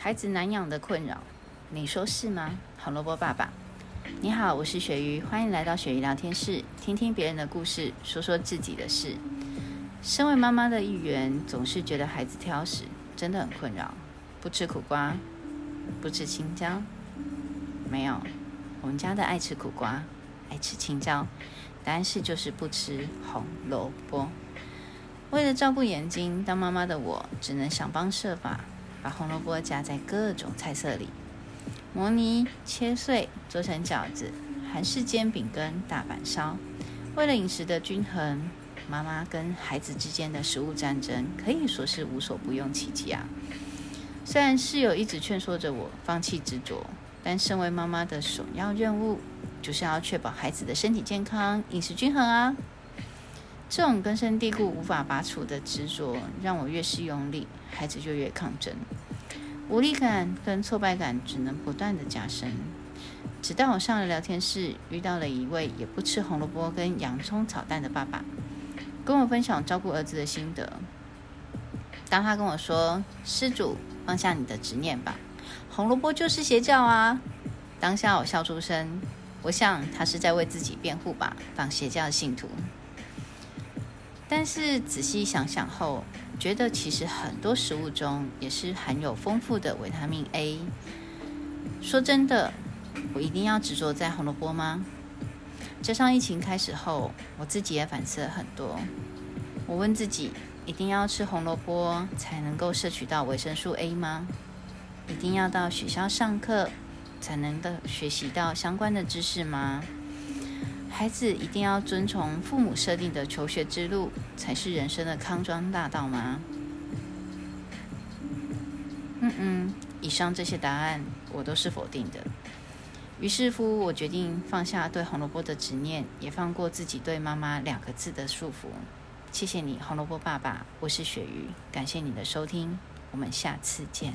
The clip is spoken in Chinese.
孩子难养的困扰，你说是吗？红萝卜爸爸，你好，我是鳕鱼，欢迎来到鳕鱼聊天室，听听别人的故事，说说自己的事。身为妈妈的一员，总是觉得孩子挑食，真的很困扰。不吃苦瓜，不吃青椒，没有，我们家的爱吃苦瓜，爱吃青椒，答案是就是不吃红萝卜。为了照顾眼睛，当妈妈的我只能想方设法。把红萝卜夹在各种菜色里，磨泥、切碎，做成饺子、韩式煎饼跟大阪烧。为了饮食的均衡，妈妈跟孩子之间的食物战争可以说是无所不用其极啊。虽然室友一直劝说着我放弃执着，但身为妈妈的首要任务就是要确保孩子的身体健康、饮食均衡啊。这种根深蒂固、无法拔除的执着，让我越是用力，孩子就越抗争，无力感跟挫败感只能不断的加深。直到我上了聊天室，遇到了一位也不吃红萝卜跟洋葱炒蛋的爸爸，跟我分享照顾儿子的心得。当他跟我说：“施主，放下你的执念吧，红萝卜就是邪教啊！”当下我笑出声，我想他是在为自己辩护吧，当邪教的信徒。但是仔细想想后，觉得其实很多食物中也是含有丰富的维他命 A。说真的，我一定要执着在红萝卜吗？加上疫情开始后，我自己也反思了很多。我问自己：一定要吃红萝卜才能够摄取到维生素 A 吗？一定要到学校上课才能的学习到相关的知识吗？孩子一定要遵从父母设定的求学之路，才是人生的康庄大道吗？嗯嗯，以上这些答案我都是否定的。于是乎，我决定放下对红萝卜的执念，也放过自己对妈妈两个字的束缚。谢谢你，红萝卜爸爸，我是鳕鱼，感谢你的收听，我们下次见。